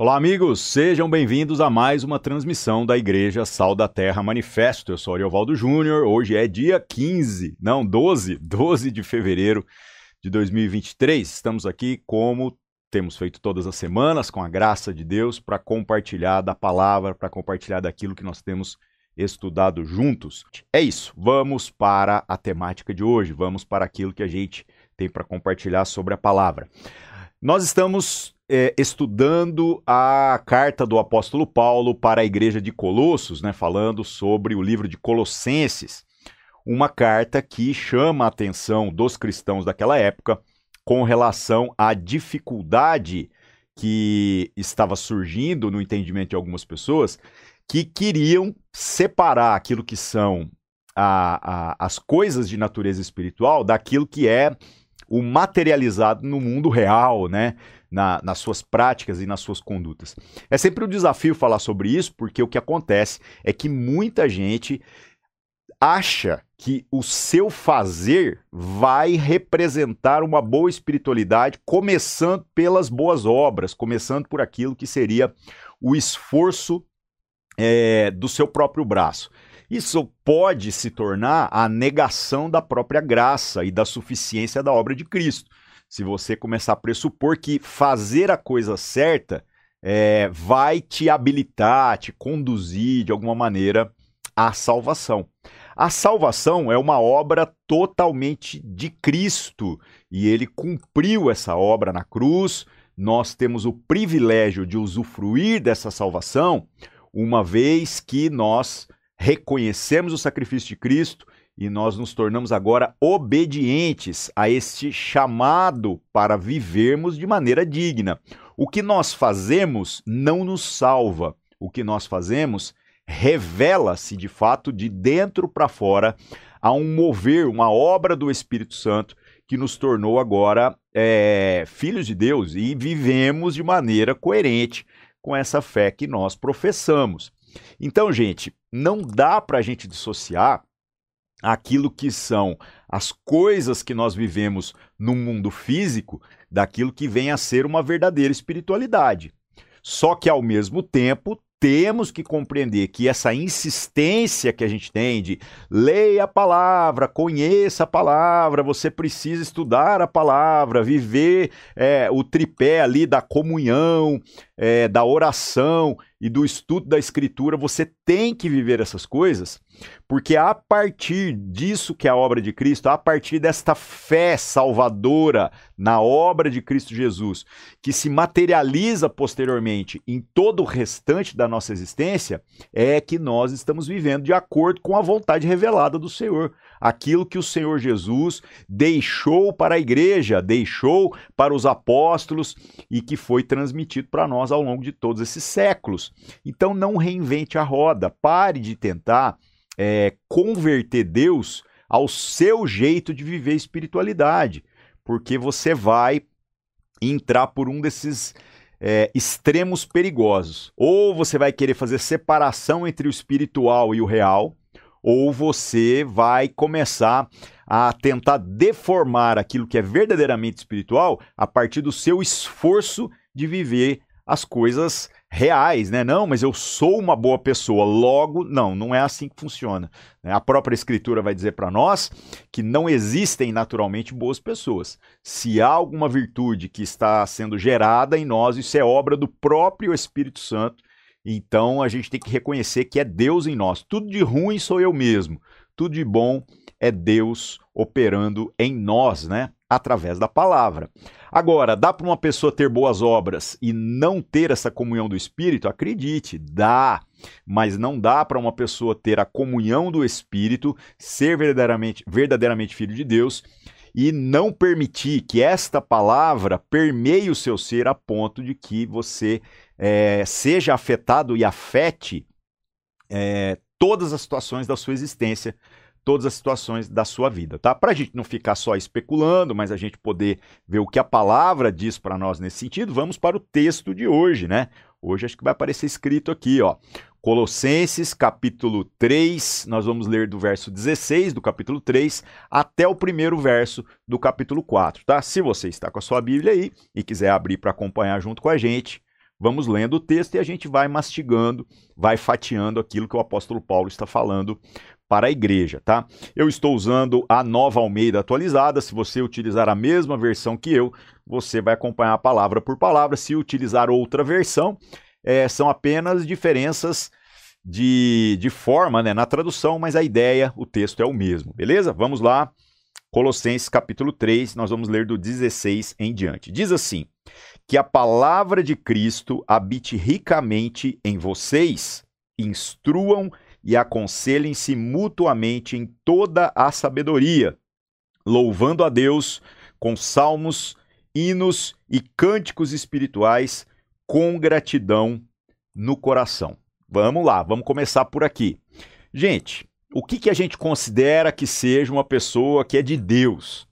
Olá, amigos, sejam bem-vindos a mais uma transmissão da Igreja Sal da Terra Manifesto. Eu sou Ariovaldo Júnior, hoje é dia 15, não, 12, 12 de fevereiro de 2023. Estamos aqui, como temos feito todas as semanas, com a graça de Deus, para compartilhar da palavra, para compartilhar daquilo que nós temos estudado juntos. É isso, vamos para a temática de hoje, vamos para aquilo que a gente tem para compartilhar sobre a palavra. Nós estamos é, estudando a carta do apóstolo Paulo para a igreja de Colossos, né, falando sobre o livro de Colossenses, uma carta que chama a atenção dos cristãos daquela época com relação à dificuldade que estava surgindo no entendimento de algumas pessoas que queriam separar aquilo que são a, a, as coisas de natureza espiritual daquilo que é o materializado no mundo real, né? Na, nas suas práticas e nas suas condutas. É sempre um desafio falar sobre isso, porque o que acontece é que muita gente acha que o seu fazer vai representar uma boa espiritualidade, começando pelas boas obras, começando por aquilo que seria o esforço é, do seu próprio braço. Isso pode se tornar a negação da própria graça e da suficiência da obra de Cristo. Se você começar a pressupor que fazer a coisa certa é, vai te habilitar, te conduzir de alguma maneira à salvação. A salvação é uma obra totalmente de Cristo e ele cumpriu essa obra na cruz. Nós temos o privilégio de usufruir dessa salvação, uma vez que nós reconhecemos o sacrifício de Cristo e nós nos tornamos agora obedientes a este chamado para vivermos de maneira digna. O que nós fazemos não nos salva. O que nós fazemos revela-se de fato de dentro para fora a um mover, uma obra do Espírito Santo que nos tornou agora é, filhos de Deus e vivemos de maneira coerente com essa fé que nós professamos. Então, gente, não dá para a gente dissociar aquilo que são as coisas que nós vivemos no mundo físico daquilo que vem a ser uma verdadeira espiritualidade. Só que, ao mesmo tempo, temos que compreender que essa insistência que a gente tem de leia a palavra, conheça a palavra, você precisa estudar a palavra, viver é, o tripé ali da comunhão, é, da oração e do estudo da escritura, você tem que viver essas coisas, porque a partir disso que é a obra de Cristo, a partir desta fé salvadora na obra de Cristo Jesus, que se materializa posteriormente em todo o restante da nossa existência, é que nós estamos vivendo de acordo com a vontade revelada do Senhor aquilo que o Senhor Jesus deixou para a igreja, deixou para os apóstolos e que foi transmitido para nós ao longo de todos esses séculos. Então não reinvente a roda, pare de tentar é, converter Deus ao seu jeito de viver espiritualidade, porque você vai entrar por um desses é, extremos perigosos. Ou você vai querer fazer separação entre o espiritual e o real, ou você vai começar a tentar deformar aquilo que é verdadeiramente espiritual a partir do seu esforço de viver as coisas reais, né? Não, mas eu sou uma boa pessoa, logo, não, não é assim que funciona. Né? A própria Escritura vai dizer para nós que não existem naturalmente boas pessoas. Se há alguma virtude que está sendo gerada em nós, isso é obra do próprio Espírito Santo então a gente tem que reconhecer que é Deus em nós. Tudo de ruim sou eu mesmo, tudo de bom é Deus operando em nós, né? Através da palavra. Agora, dá para uma pessoa ter boas obras e não ter essa comunhão do Espírito? Acredite, dá. Mas não dá para uma pessoa ter a comunhão do Espírito, ser verdadeiramente, verdadeiramente filho de Deus e não permitir que esta palavra permeie o seu ser a ponto de que você é, seja afetado e afete é, todas as situações da sua existência, todas as situações da sua vida, tá? Para a gente não ficar só especulando, mas a gente poder ver o que a palavra diz para nós nesse sentido, vamos para o texto de hoje, né? Hoje acho que vai aparecer escrito aqui, ó. Colossenses, capítulo 3, nós vamos ler do verso 16 do capítulo 3 até o primeiro verso do capítulo 4, tá? Se você está com a sua Bíblia aí e quiser abrir para acompanhar junto com a gente, vamos lendo o texto e a gente vai mastigando, vai fatiando aquilo que o apóstolo Paulo está falando para a igreja, tá? Eu estou usando a nova Almeida atualizada. Se você utilizar a mesma versão que eu, você vai acompanhar palavra por palavra. Se utilizar outra versão, é, são apenas diferenças de, de forma né, na tradução, mas a ideia, o texto é o mesmo, beleza? Vamos lá. Colossenses capítulo 3, nós vamos ler do 16 em diante. Diz assim: Que a palavra de Cristo habite ricamente em vocês, instruam e aconselhem-se mutuamente em toda a sabedoria, louvando a Deus com salmos, hinos e cânticos espirituais com gratidão no coração. Vamos lá, vamos começar por aqui. Gente, o que, que a gente considera que seja uma pessoa que é de Deus?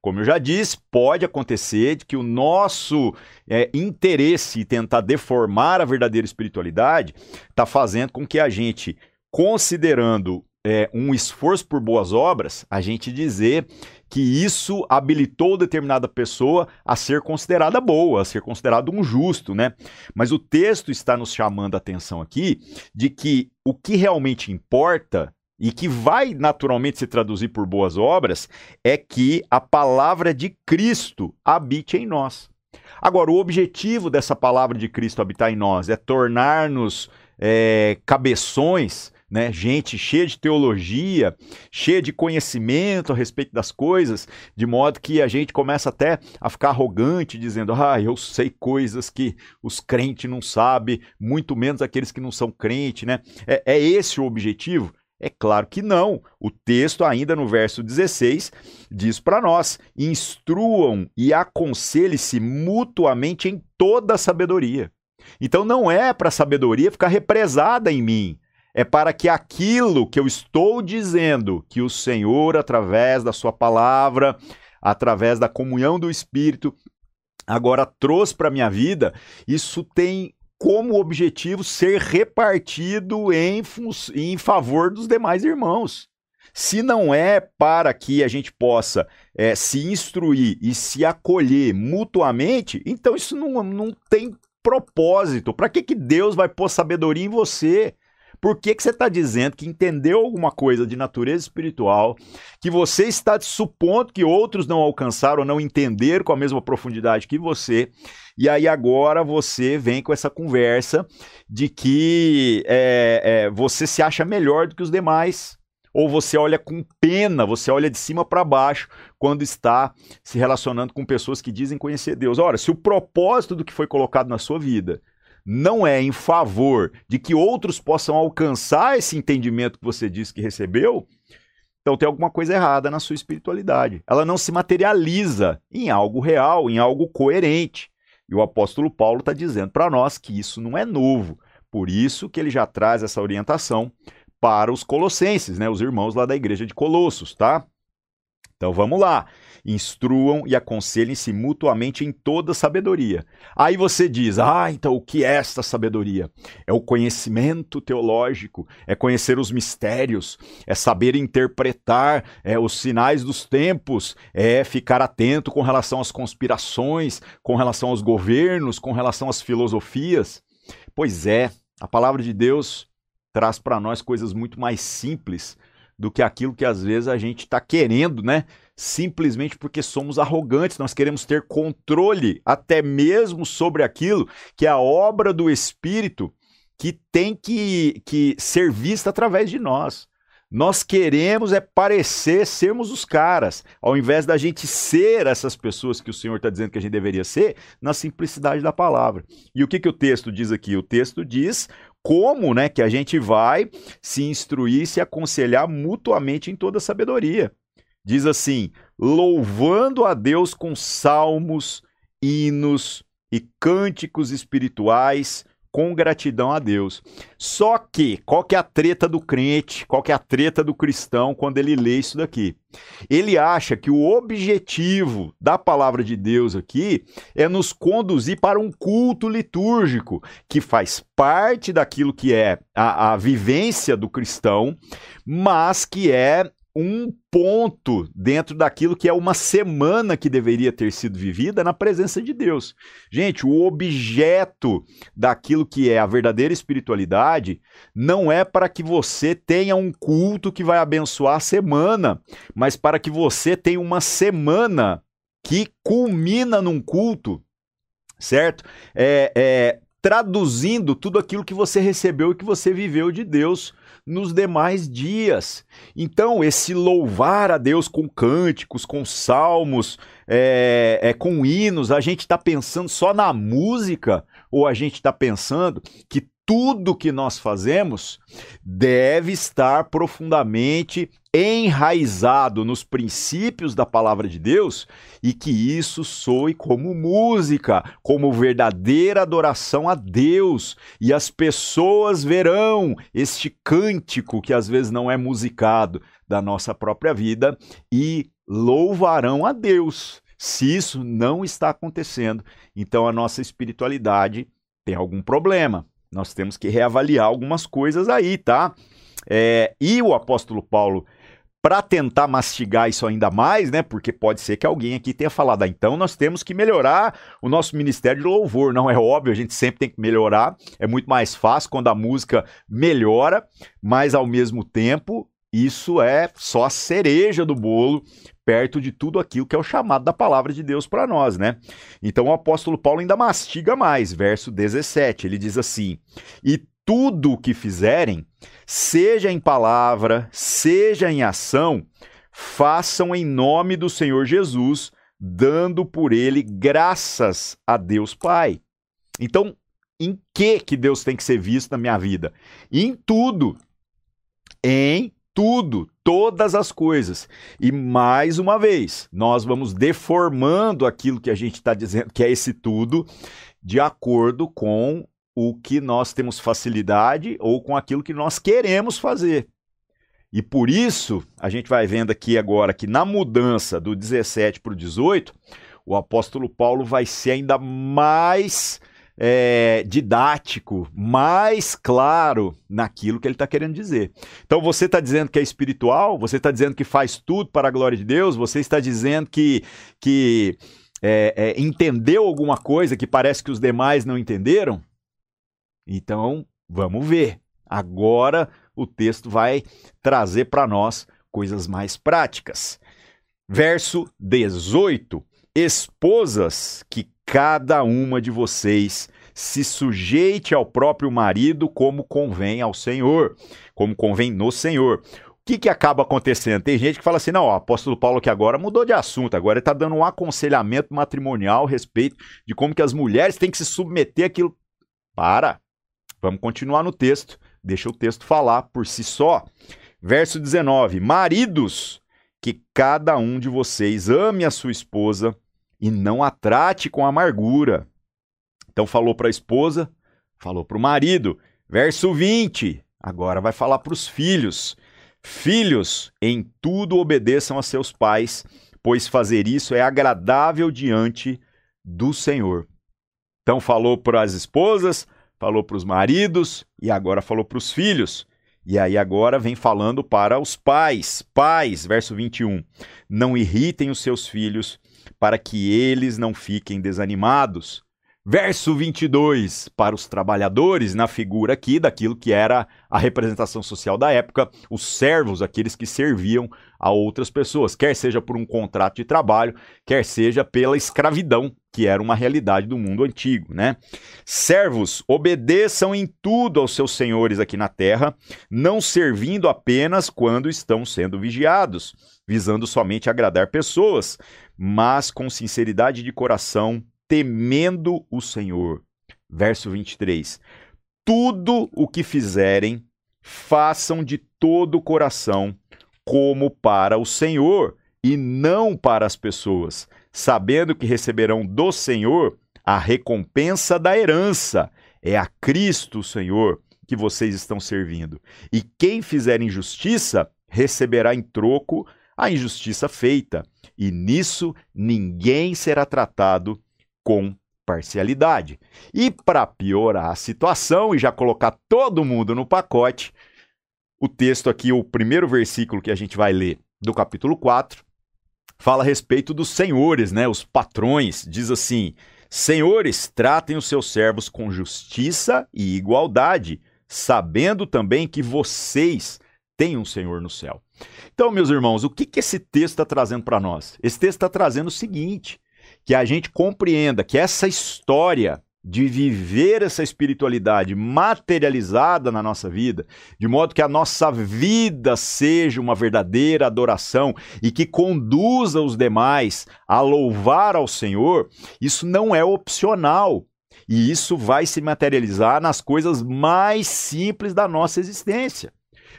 Como eu já disse, pode acontecer de que o nosso é, interesse em tentar deformar a verdadeira espiritualidade está fazendo com que a gente considerando é, um esforço por boas obras, a gente dizer que isso habilitou determinada pessoa a ser considerada boa, a ser considerado um justo, né? Mas o texto está nos chamando a atenção aqui de que o que realmente importa e que vai naturalmente se traduzir por boas obras é que a palavra de Cristo habite em nós. Agora, o objetivo dessa palavra de Cristo habitar em nós é tornar-nos é, cabeções né? Gente cheia de teologia, cheia de conhecimento a respeito das coisas, de modo que a gente começa até a ficar arrogante, dizendo: ah, eu sei coisas que os crentes não sabem, muito menos aqueles que não são crentes, né? É, é esse o objetivo? É claro que não. O texto, ainda no verso 16, diz para nós: instruam e aconselhem-se mutuamente em toda a sabedoria. Então não é para a sabedoria ficar represada em mim é para que aquilo que eu estou dizendo, que o Senhor, através da Sua palavra, através da comunhão do Espírito, agora trouxe para a minha vida, isso tem como objetivo ser repartido em, em favor dos demais irmãos. Se não é para que a gente possa é, se instruir e se acolher mutuamente, então isso não, não tem propósito. Para que, que Deus vai pôr sabedoria em você? Por que, que você está dizendo que entendeu alguma coisa de natureza espiritual, que você está supondo que outros não alcançaram ou não entenderam com a mesma profundidade que você, e aí agora você vem com essa conversa de que é, é, você se acha melhor do que os demais, ou você olha com pena, você olha de cima para baixo quando está se relacionando com pessoas que dizem conhecer Deus. Ora, se o propósito do que foi colocado na sua vida não é em favor de que outros possam alcançar esse entendimento que você disse que recebeu, então tem alguma coisa errada na sua espiritualidade. Ela não se materializa em algo real, em algo coerente. E o apóstolo Paulo está dizendo para nós que isso não é novo. Por isso que ele já traz essa orientação para os colossenses, né, os irmãos lá da igreja de Colossos, tá? Então vamos lá. Instruam e aconselhem-se mutuamente em toda sabedoria. Aí você diz: Ah, então o que é esta sabedoria? É o conhecimento teológico, é conhecer os mistérios, é saber interpretar é, os sinais dos tempos, é ficar atento com relação às conspirações, com relação aos governos, com relação às filosofias. Pois é, a palavra de Deus traz para nós coisas muito mais simples do que aquilo que às vezes a gente está querendo, né? Simplesmente porque somos arrogantes, nós queremos ter controle até mesmo sobre aquilo que é a obra do Espírito que tem que, que ser vista através de nós. Nós queremos é parecer sermos os caras, ao invés da gente ser essas pessoas que o Senhor está dizendo que a gente deveria ser, na simplicidade da palavra. E o que, que o texto diz aqui? O texto diz como né, que a gente vai se instruir, se aconselhar mutuamente em toda sabedoria. Diz assim: louvando a Deus com salmos, hinos e cânticos espirituais, com gratidão a Deus. Só que, qual que é a treta do crente, qual que é a treta do cristão quando ele lê isso daqui? Ele acha que o objetivo da palavra de Deus aqui é nos conduzir para um culto litúrgico, que faz parte daquilo que é a, a vivência do cristão, mas que é um ponto dentro daquilo que é uma semana que deveria ter sido vivida na presença de Deus. Gente, o objeto daquilo que é a verdadeira espiritualidade não é para que você tenha um culto que vai abençoar a semana, mas para que você tenha uma semana que culmina num culto, certo? É, é, traduzindo tudo aquilo que você recebeu e que você viveu de Deus nos demais dias. Então, esse louvar a Deus com cânticos, com salmos, é, é com hinos, a gente está pensando só na música ou a gente está pensando que tudo que nós fazemos deve estar profundamente enraizado nos princípios da palavra de Deus e que isso soe como música, como verdadeira adoração a Deus. E as pessoas verão este cântico que às vezes não é musicado da nossa própria vida e louvarão a Deus. Se isso não está acontecendo, então a nossa espiritualidade tem algum problema nós temos que reavaliar algumas coisas aí, tá? É, e o apóstolo Paulo, para tentar mastigar isso ainda mais, né? Porque pode ser que alguém aqui tenha falado, ah, então nós temos que melhorar o nosso ministério de louvor. Não é óbvio, a gente sempre tem que melhorar. É muito mais fácil quando a música melhora, mas ao mesmo tempo isso é só a cereja do bolo perto de tudo aquilo que é o chamado da palavra de Deus para nós, né? Então o apóstolo Paulo ainda mastiga mais, verso 17. Ele diz assim: "E tudo o que fizerem, seja em palavra, seja em ação, façam em nome do Senhor Jesus, dando por ele graças a Deus Pai." Então, em que que Deus tem que ser visto na minha vida? Em tudo. Em tudo, todas as coisas. E mais uma vez, nós vamos deformando aquilo que a gente está dizendo que é esse tudo, de acordo com o que nós temos facilidade ou com aquilo que nós queremos fazer. E por isso, a gente vai vendo aqui agora que na mudança do 17 para o 18, o apóstolo Paulo vai ser ainda mais é, didático, mais claro naquilo que ele está querendo dizer. Então você está dizendo que é espiritual, você está dizendo que faz tudo para a glória de Deus, você está dizendo que, que é, é, entendeu alguma coisa que parece que os demais não entenderam? Então vamos ver. Agora o texto vai trazer para nós coisas mais práticas. Verso 18: Esposas que cada uma de vocês se sujeite ao próprio marido como convém ao Senhor, como convém no Senhor. O que, que acaba acontecendo? Tem gente que fala assim: não, o apóstolo Paulo que agora mudou de assunto, agora ele está dando um aconselhamento matrimonial a respeito de como que as mulheres têm que se submeter àquilo. Para! Vamos continuar no texto. Deixa o texto falar por si só. Verso 19: Maridos, que cada um de vocês ame a sua esposa e não a trate com amargura. Então falou para a esposa, falou para o marido. Verso 20, agora vai falar para os filhos. Filhos, em tudo obedeçam a seus pais, pois fazer isso é agradável diante do Senhor. Então falou para as esposas, falou para os maridos e agora falou para os filhos. E aí agora vem falando para os pais. Pais, verso 21. Não irritem os seus filhos, para que eles não fiquem desanimados. Verso 22, para os trabalhadores, na figura aqui daquilo que era a representação social da época, os servos, aqueles que serviam a outras pessoas, quer seja por um contrato de trabalho, quer seja pela escravidão, que era uma realidade do mundo antigo, né? Servos, obedeçam em tudo aos seus senhores aqui na terra, não servindo apenas quando estão sendo vigiados, visando somente agradar pessoas, mas com sinceridade de coração, temendo o Senhor. Verso 23. Tudo o que fizerem, façam de todo o coração, como para o Senhor e não para as pessoas, sabendo que receberão do Senhor a recompensa da herança. É a Cristo, Senhor, que vocês estão servindo. E quem fizer injustiça receberá em troco a injustiça feita, e nisso ninguém será tratado com parcialidade. E para piorar a situação e já colocar todo mundo no pacote, O texto aqui, o primeiro versículo que a gente vai ler do capítulo 4, fala a respeito dos senhores, né? Os patrões. Diz assim: Senhores, tratem os seus servos com justiça e igualdade, sabendo também que vocês têm um Senhor no céu. Então, meus irmãos, o que, que esse texto está trazendo para nós? Esse texto está trazendo o seguinte: que a gente compreenda que essa história de viver essa espiritualidade materializada na nossa vida, de modo que a nossa vida seja uma verdadeira adoração e que conduza os demais a louvar ao Senhor, isso não é opcional. E isso vai se materializar nas coisas mais simples da nossa existência.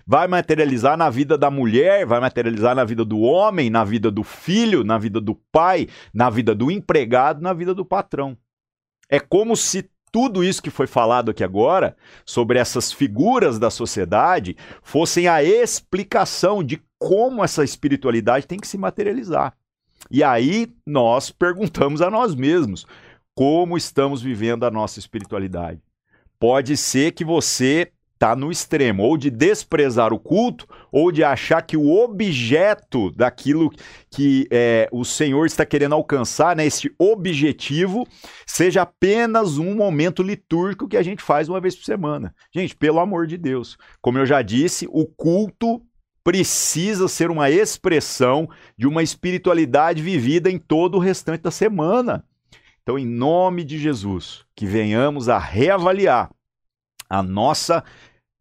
Vai materializar na vida da mulher, vai materializar na vida do homem, na vida do filho, na vida do pai, na vida do empregado, na vida do patrão. É como se tudo isso que foi falado aqui agora, sobre essas figuras da sociedade, fossem a explicação de como essa espiritualidade tem que se materializar. E aí nós perguntamos a nós mesmos: como estamos vivendo a nossa espiritualidade? Pode ser que você está no extremo, ou de desprezar o culto, ou de achar que o objeto daquilo que é, o Senhor está querendo alcançar, né, esse objetivo, seja apenas um momento litúrgico que a gente faz uma vez por semana. Gente, pelo amor de Deus, como eu já disse, o culto precisa ser uma expressão de uma espiritualidade vivida em todo o restante da semana. Então, em nome de Jesus, que venhamos a reavaliar a nossa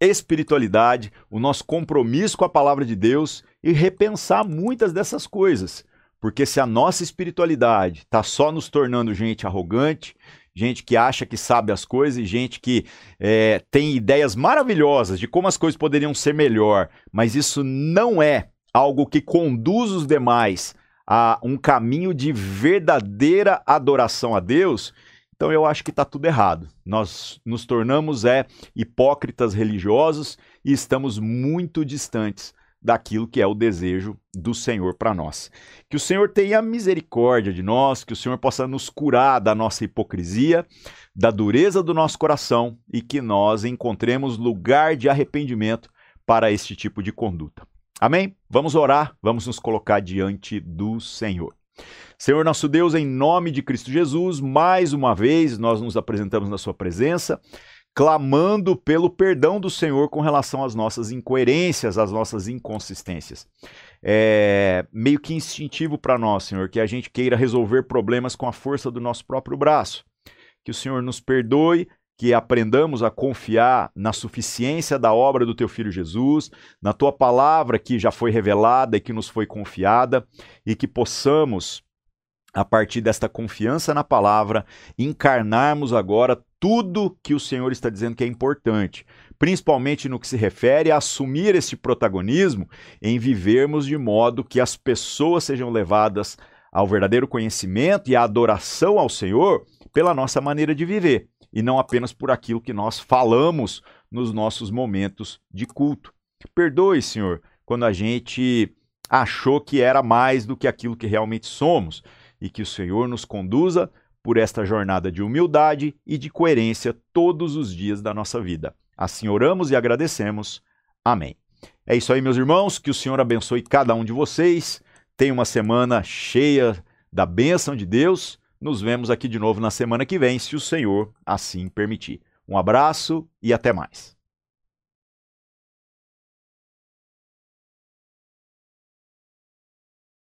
espiritualidade, o nosso compromisso com a palavra de Deus e repensar muitas dessas coisas. Porque se a nossa espiritualidade está só nos tornando gente arrogante, gente que acha que sabe as coisas e gente que é, tem ideias maravilhosas de como as coisas poderiam ser melhor, mas isso não é algo que conduz os demais a um caminho de verdadeira adoração a Deus, então eu acho que está tudo errado. Nós nos tornamos é hipócritas religiosos e estamos muito distantes daquilo que é o desejo do Senhor para nós. Que o Senhor tenha misericórdia de nós, que o Senhor possa nos curar da nossa hipocrisia, da dureza do nosso coração e que nós encontremos lugar de arrependimento para este tipo de conduta. Amém? Vamos orar, vamos nos colocar diante do Senhor. Senhor nosso Deus, em nome de Cristo Jesus, mais uma vez nós nos apresentamos na Sua presença, clamando pelo perdão do Senhor com relação às nossas incoerências, às nossas inconsistências. É meio que instintivo para nós, Senhor, que a gente queira resolver problemas com a força do nosso próprio braço. Que o Senhor nos perdoe, que aprendamos a confiar na suficiência da obra do teu filho Jesus, na tua palavra que já foi revelada e que nos foi confiada, e que possamos a partir desta confiança na palavra, encarnarmos agora tudo que o Senhor está dizendo que é importante, principalmente no que se refere a assumir esse protagonismo em vivermos de modo que as pessoas sejam levadas ao verdadeiro conhecimento e à adoração ao Senhor pela nossa maneira de viver e não apenas por aquilo que nós falamos nos nossos momentos de culto. Perdoe, Senhor, quando a gente achou que era mais do que aquilo que realmente somos e que o Senhor nos conduza por esta jornada de humildade e de coerência todos os dias da nossa vida. Assim oramos e agradecemos. Amém. É isso aí, meus irmãos. Que o Senhor abençoe cada um de vocês. Tenha uma semana cheia da bênção de Deus. Nos vemos aqui de novo na semana que vem, se o Senhor assim permitir. Um abraço e até mais.